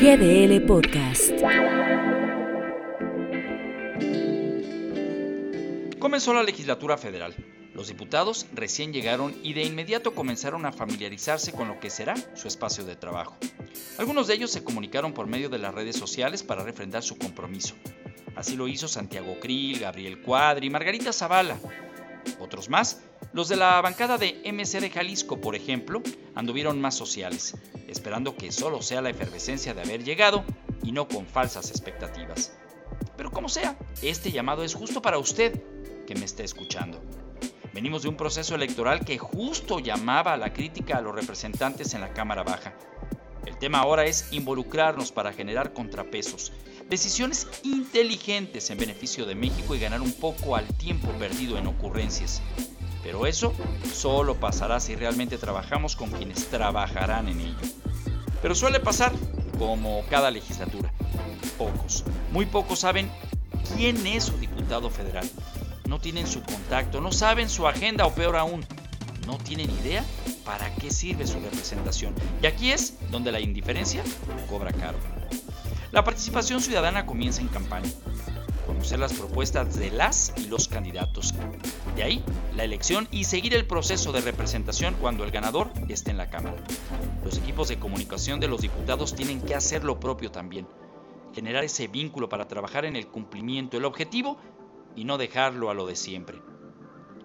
GDL Podcast. Comenzó la legislatura federal. Los diputados recién llegaron y de inmediato comenzaron a familiarizarse con lo que será su espacio de trabajo. Algunos de ellos se comunicaron por medio de las redes sociales para refrendar su compromiso. Así lo hizo Santiago Krill, Gabriel Cuadri, Margarita Zavala. Otros más, los de la bancada de MC de Jalisco, por ejemplo, anduvieron más sociales, esperando que solo sea la efervescencia de haber llegado y no con falsas expectativas. Pero como sea, este llamado es justo para usted que me está escuchando. Venimos de un proceso electoral que justo llamaba a la crítica a los representantes en la Cámara Baja. El tema ahora es involucrarnos para generar contrapesos, decisiones inteligentes en beneficio de México y ganar un poco al tiempo perdido en ocurrencias. Pero eso solo pasará si realmente trabajamos con quienes trabajarán en ello. Pero suele pasar, como cada legislatura. Pocos, muy pocos saben quién es su diputado federal. No tienen su contacto, no saben su agenda o peor aún, no tienen idea para qué sirve su representación. Y aquí es donde la indiferencia cobra caro. La participación ciudadana comienza en campaña. Conocer las propuestas de las y los candidatos. De ahí, la elección y seguir el proceso de representación cuando el ganador esté en la Cámara. Los equipos de comunicación de los diputados tienen que hacer lo propio también. Generar ese vínculo para trabajar en el cumplimiento, el objetivo y no dejarlo a lo de siempre.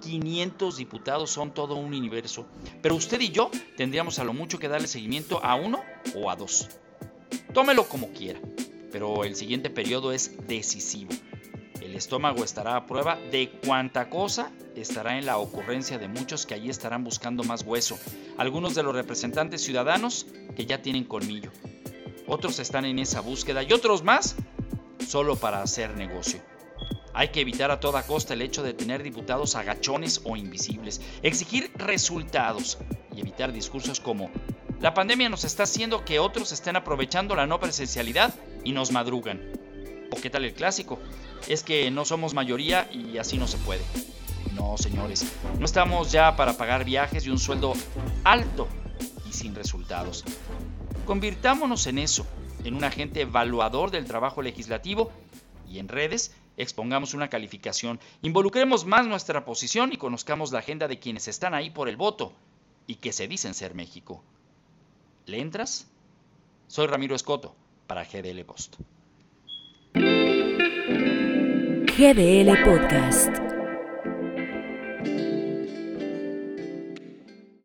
500 diputados son todo un universo, pero usted y yo tendríamos a lo mucho que darle seguimiento a uno o a dos. Tómelo como quiera, pero el siguiente periodo es decisivo. El estómago estará a prueba de cuánta cosa estará en la ocurrencia de muchos que allí estarán buscando más hueso. Algunos de los representantes ciudadanos que ya tienen colmillo. Otros están en esa búsqueda y otros más solo para hacer negocio. Hay que evitar a toda costa el hecho de tener diputados agachones o invisibles, exigir resultados y evitar discursos como la pandemia nos está haciendo que otros estén aprovechando la no presencialidad y nos madrugan. ¿O qué tal el clásico? Es que no somos mayoría y así no se puede. No, señores, no estamos ya para pagar viajes y un sueldo alto y sin resultados. Convirtámonos en eso, en un agente evaluador del trabajo legislativo y en redes expongamos una calificación, involucremos más nuestra posición y conozcamos la agenda de quienes están ahí por el voto y que se dicen ser México. ¿Le entras? Soy Ramiro Escoto para GDL Post. GDL Podcast.